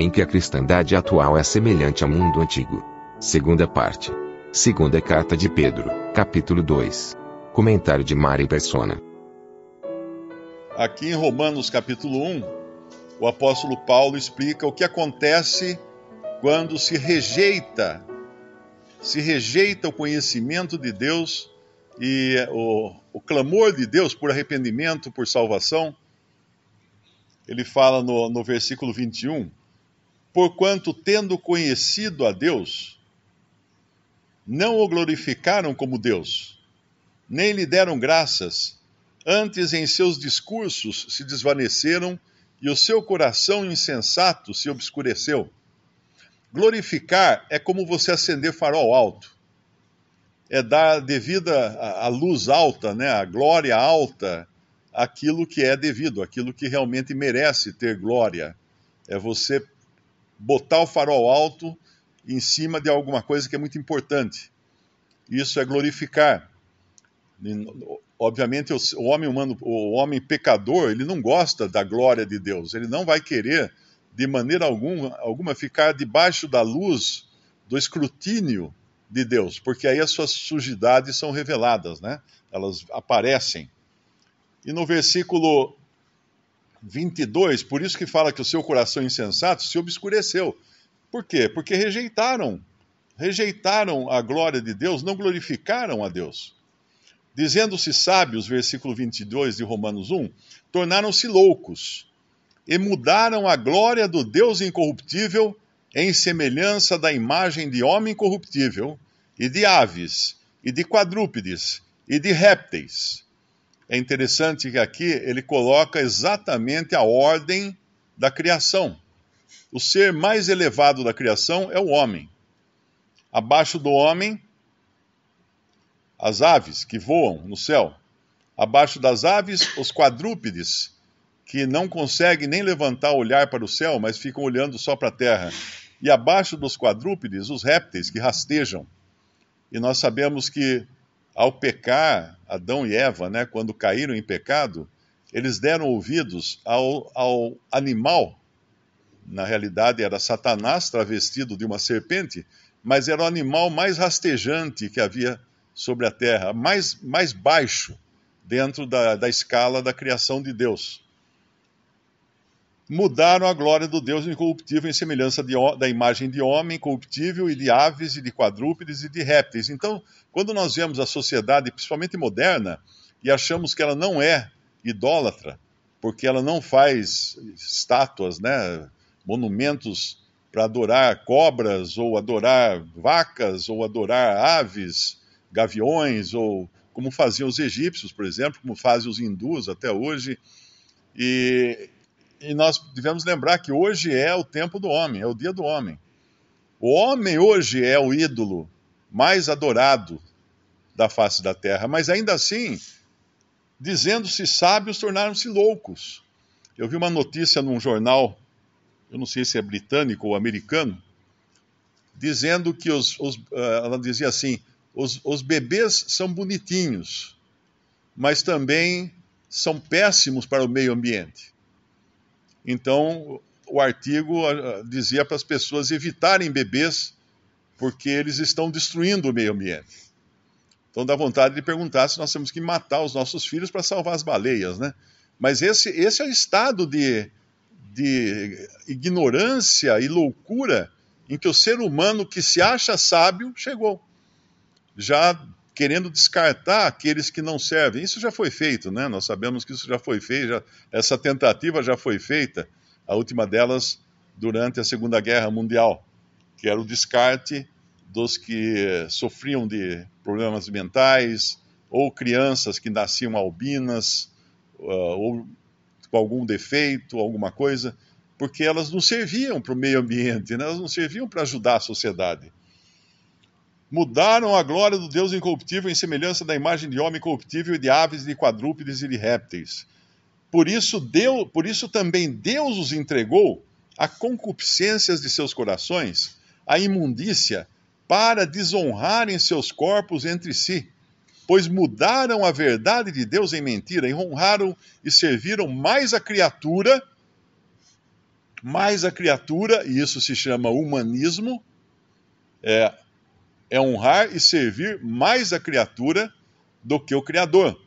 Em que a cristandade atual é semelhante ao mundo antigo. Segunda parte. Segunda carta de Pedro, capítulo 2. Comentário de Mari Persona. Aqui em Romanos capítulo 1, o apóstolo Paulo explica o que acontece quando se rejeita, se rejeita o conhecimento de Deus e o, o clamor de Deus por arrependimento, por salvação. Ele fala no, no versículo 21, porquanto tendo conhecido a Deus, não o glorificaram como Deus, nem lhe deram graças, Antes, em seus discursos se desvaneceram e o seu coração insensato se obscureceu. Glorificar é como você acender farol alto. É dar devida a luz alta, né, a glória alta, aquilo que é devido, aquilo que realmente merece ter glória. É você botar o farol alto em cima de alguma coisa que é muito importante. Isso é glorificar obviamente, o homem humano, o homem pecador, ele não gosta da glória de Deus. Ele não vai querer, de maneira alguma, alguma ficar debaixo da luz do escrutínio de Deus, porque aí as suas sujidades são reveladas, né? Elas aparecem. E no versículo 22, por isso que fala que o seu coração insensato se obscureceu. Por quê? Porque rejeitaram, rejeitaram a glória de Deus, não glorificaram a Deus. Dizendo-se sábios, versículo 22 de Romanos 1, tornaram-se loucos e mudaram a glória do Deus incorruptível em semelhança da imagem de homem corruptível, e de aves, e de quadrúpedes, e de répteis. É interessante que aqui ele coloca exatamente a ordem da criação. O ser mais elevado da criação é o homem. Abaixo do homem as aves que voam no céu. Abaixo das aves, os quadrúpedes, que não conseguem nem levantar o olhar para o céu, mas ficam olhando só para a terra. E abaixo dos quadrúpedes, os répteis que rastejam. E nós sabemos que ao pecar, Adão e Eva, né, quando caíram em pecado, eles deram ouvidos ao, ao animal. Na realidade, era Satanás travestido de uma serpente, mas era o animal mais rastejante que havia sobre a terra, mais, mais baixo dentro da, da escala da criação de Deus. Mudaram a glória do Deus incorruptível em semelhança de, da imagem de homem corruptível e de aves e de quadrúpedes e de répteis. Então, quando nós vemos a sociedade, principalmente moderna, e achamos que ela não é idólatra, porque ela não faz estátuas, né, monumentos para adorar cobras, ou adorar vacas, ou adorar aves, gaviões, ou como faziam os egípcios, por exemplo, como fazem os hindus até hoje. E, e nós devemos lembrar que hoje é o tempo do homem, é o dia do homem. O homem hoje é o ídolo mais adorado da face da terra, mas ainda assim, dizendo-se sábios, tornaram-se loucos. Eu vi uma notícia num jornal, eu não sei se é britânico ou americano, dizendo que os, os uh, ela dizia assim, os, os bebês são bonitinhos, mas também são péssimos para o meio ambiente. Então, o artigo ah, dizia para as pessoas evitarem bebês, porque eles estão destruindo o meio ambiente. Então dá vontade de perguntar se nós temos que matar os nossos filhos para salvar as baleias, né? Mas esse, esse é o estado de, de ignorância e loucura em que o ser humano que se acha sábio chegou já querendo descartar aqueles que não servem. Isso já foi feito, né? Nós sabemos que isso já foi feito, já, essa tentativa já foi feita, a última delas durante a Segunda Guerra Mundial, que era o descarte dos que sofriam de problemas mentais, ou crianças que nasciam albinas, uh, ou com algum defeito, alguma coisa, porque elas não serviam para o meio ambiente, né? elas não serviam para ajudar a sociedade. Mudaram a glória do Deus incorruptível em semelhança da imagem de homem corruptível e de aves, de quadrúpedes e de répteis. Por isso, Deus, por isso também Deus os entregou a concupiscências de seus corações, a imundícia, para desonrarem seus corpos entre si, pois mudaram a verdade de Deus em mentira e honraram e serviram mais a criatura, mais a criatura, e isso se chama humanismo, é, é honrar e servir mais a criatura do que o Criador,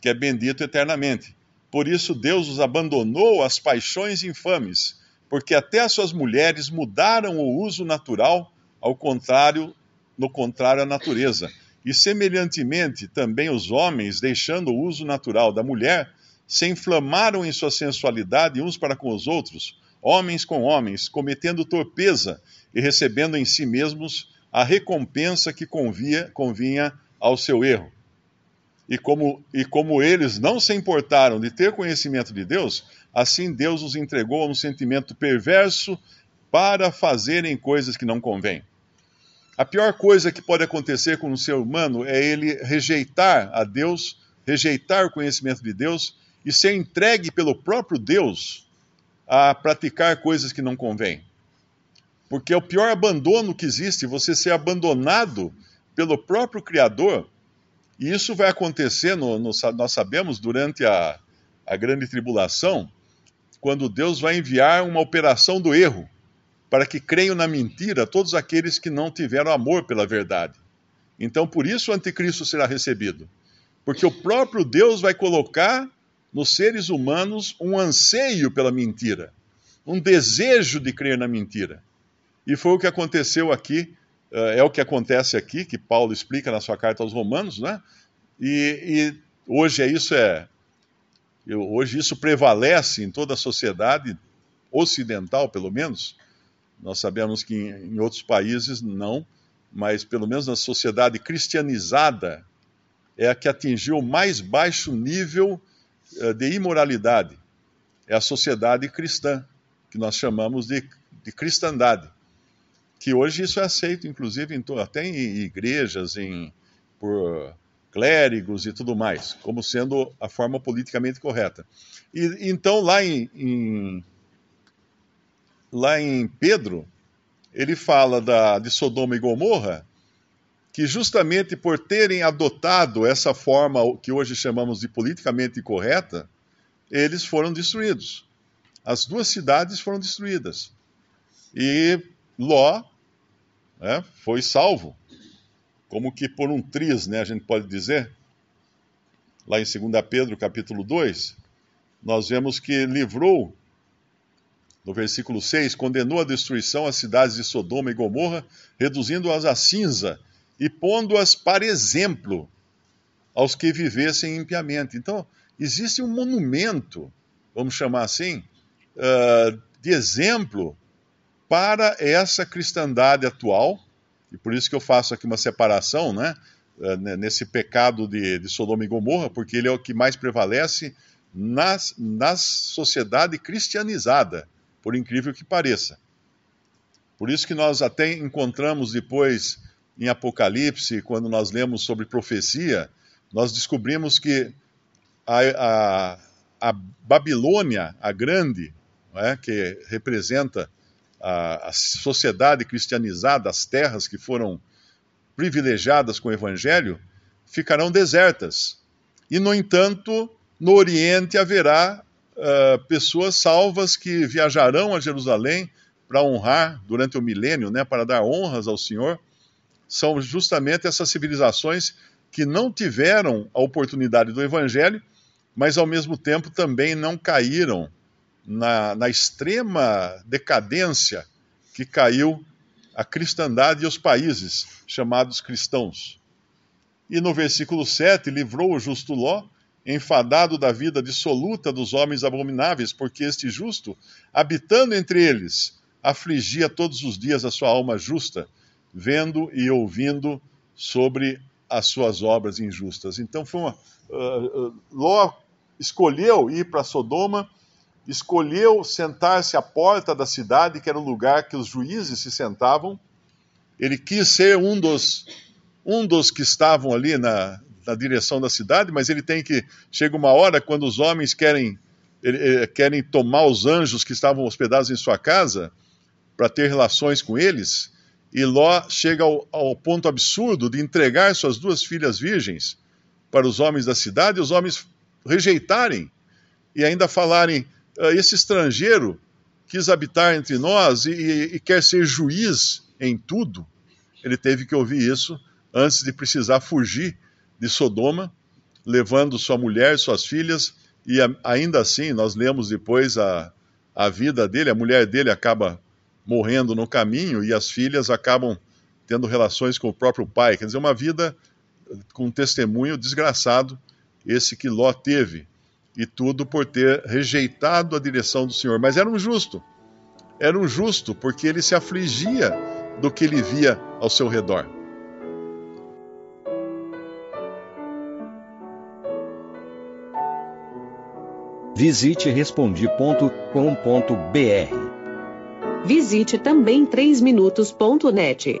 que é bendito eternamente. Por isso Deus os abandonou às paixões infames, porque até as suas mulheres mudaram o uso natural, ao contrário, no contrário à natureza. E semelhantemente também os homens, deixando o uso natural da mulher, se inflamaram em sua sensualidade uns para com os outros, homens com homens, cometendo torpeza e recebendo em si mesmos a recompensa que convia, convinha ao seu erro. E como, e como eles não se importaram de ter conhecimento de Deus, assim Deus os entregou a um sentimento perverso para fazerem coisas que não convêm. A pior coisa que pode acontecer com um ser humano é ele rejeitar a Deus, rejeitar o conhecimento de Deus e ser entregue pelo próprio Deus a praticar coisas que não convêm. Porque é o pior abandono que existe, você ser abandonado pelo próprio Criador. E isso vai acontecer, no, no, nós sabemos, durante a, a grande tribulação, quando Deus vai enviar uma operação do erro, para que creiam na mentira todos aqueles que não tiveram amor pela verdade. Então, por isso o anticristo será recebido. Porque o próprio Deus vai colocar nos seres humanos um anseio pela mentira, um desejo de crer na mentira. E foi o que aconteceu aqui, eh, é o que acontece aqui, que Paulo explica na sua carta aos Romanos, né? E, e hoje é isso é hoje isso prevalece em toda a sociedade ocidental, pelo menos. Nós sabemos que em, em outros países não, mas pelo menos na sociedade cristianizada é a que atingiu o mais baixo nível uh, de imoralidade. É a sociedade cristã, que nós chamamos de, de cristandade que hoje isso é aceito, inclusive, em, até em igrejas, em, por clérigos e tudo mais, como sendo a forma politicamente correta. E então lá em, em lá em Pedro, ele fala da, de Sodoma e Gomorra, que justamente por terem adotado essa forma que hoje chamamos de politicamente correta, eles foram destruídos. As duas cidades foram destruídas. E Ló né, foi salvo, como que por um triz, né, a gente pode dizer. Lá em 2 Pedro, capítulo 2, nós vemos que livrou, no versículo 6, condenou a destruição as cidades de Sodoma e Gomorra, reduzindo-as a cinza e pondo-as para exemplo aos que vivessem impiamente. Então, existe um monumento, vamos chamar assim, uh, de exemplo para essa cristandade atual, e por isso que eu faço aqui uma separação, né, eh, nesse pecado de, de Sodoma e Gomorra, porque ele é o que mais prevalece nas, na sociedade cristianizada, por incrível que pareça. Por isso que nós até encontramos depois em Apocalipse, quando nós lemos sobre profecia, nós descobrimos que a, a, a Babilônia, a grande, é, que representa a, a sociedade cristianizada, as terras que foram privilegiadas com o evangelho, ficarão desertas. E, no entanto, no Oriente haverá uh, pessoas salvas que viajarão a Jerusalém para honrar durante o milênio, né, para dar honras ao Senhor. São justamente essas civilizações que não tiveram a oportunidade do Evangelho, mas ao mesmo tempo também não caíram na, na extrema decadência que caiu a cristandade e os países chamados cristãos. E no versículo 7, livrou o justo Ló, enfadado da vida dissoluta dos homens abomináveis, porque este justo, habitando entre eles, afligia todos os dias a sua alma justa, vendo e ouvindo sobre as suas obras injustas. Então foi uma, uh, uh, Ló escolheu ir para Sodoma, escolheu sentar-se à porta da cidade, que era o lugar que os juízes se sentavam. Ele quis ser um dos, um dos que estavam ali na, na direção da cidade, mas ele tem que. Chega uma hora quando os homens querem, querem tomar os anjos que estavam hospedados em sua casa para ter relações com eles. E Ló chega ao, ao ponto absurdo de entregar suas duas filhas virgens para os homens da cidade, e os homens rejeitarem e ainda falarem: esse estrangeiro quis habitar entre nós e, e, e, quer ser juiz em tudo. Ele teve que ouvir isso antes de precisar fugir de Sodoma, levando sua mulher, suas filhas, e ainda assim, nós lemos depois a, a vida dele, a mulher dele acaba morrendo no caminho e as filhas acabam tendo relações com o próprio pai. Quer dizer, uma vida com um testemunho desgraçado, esse que Ló teve, e tudo por ter rejeitado a direção do Senhor. Mas era um justo, era um justo, porque ele se afligia do que ele via ao seu redor. Visite respondi.com.br. Visite também 3minutos.net.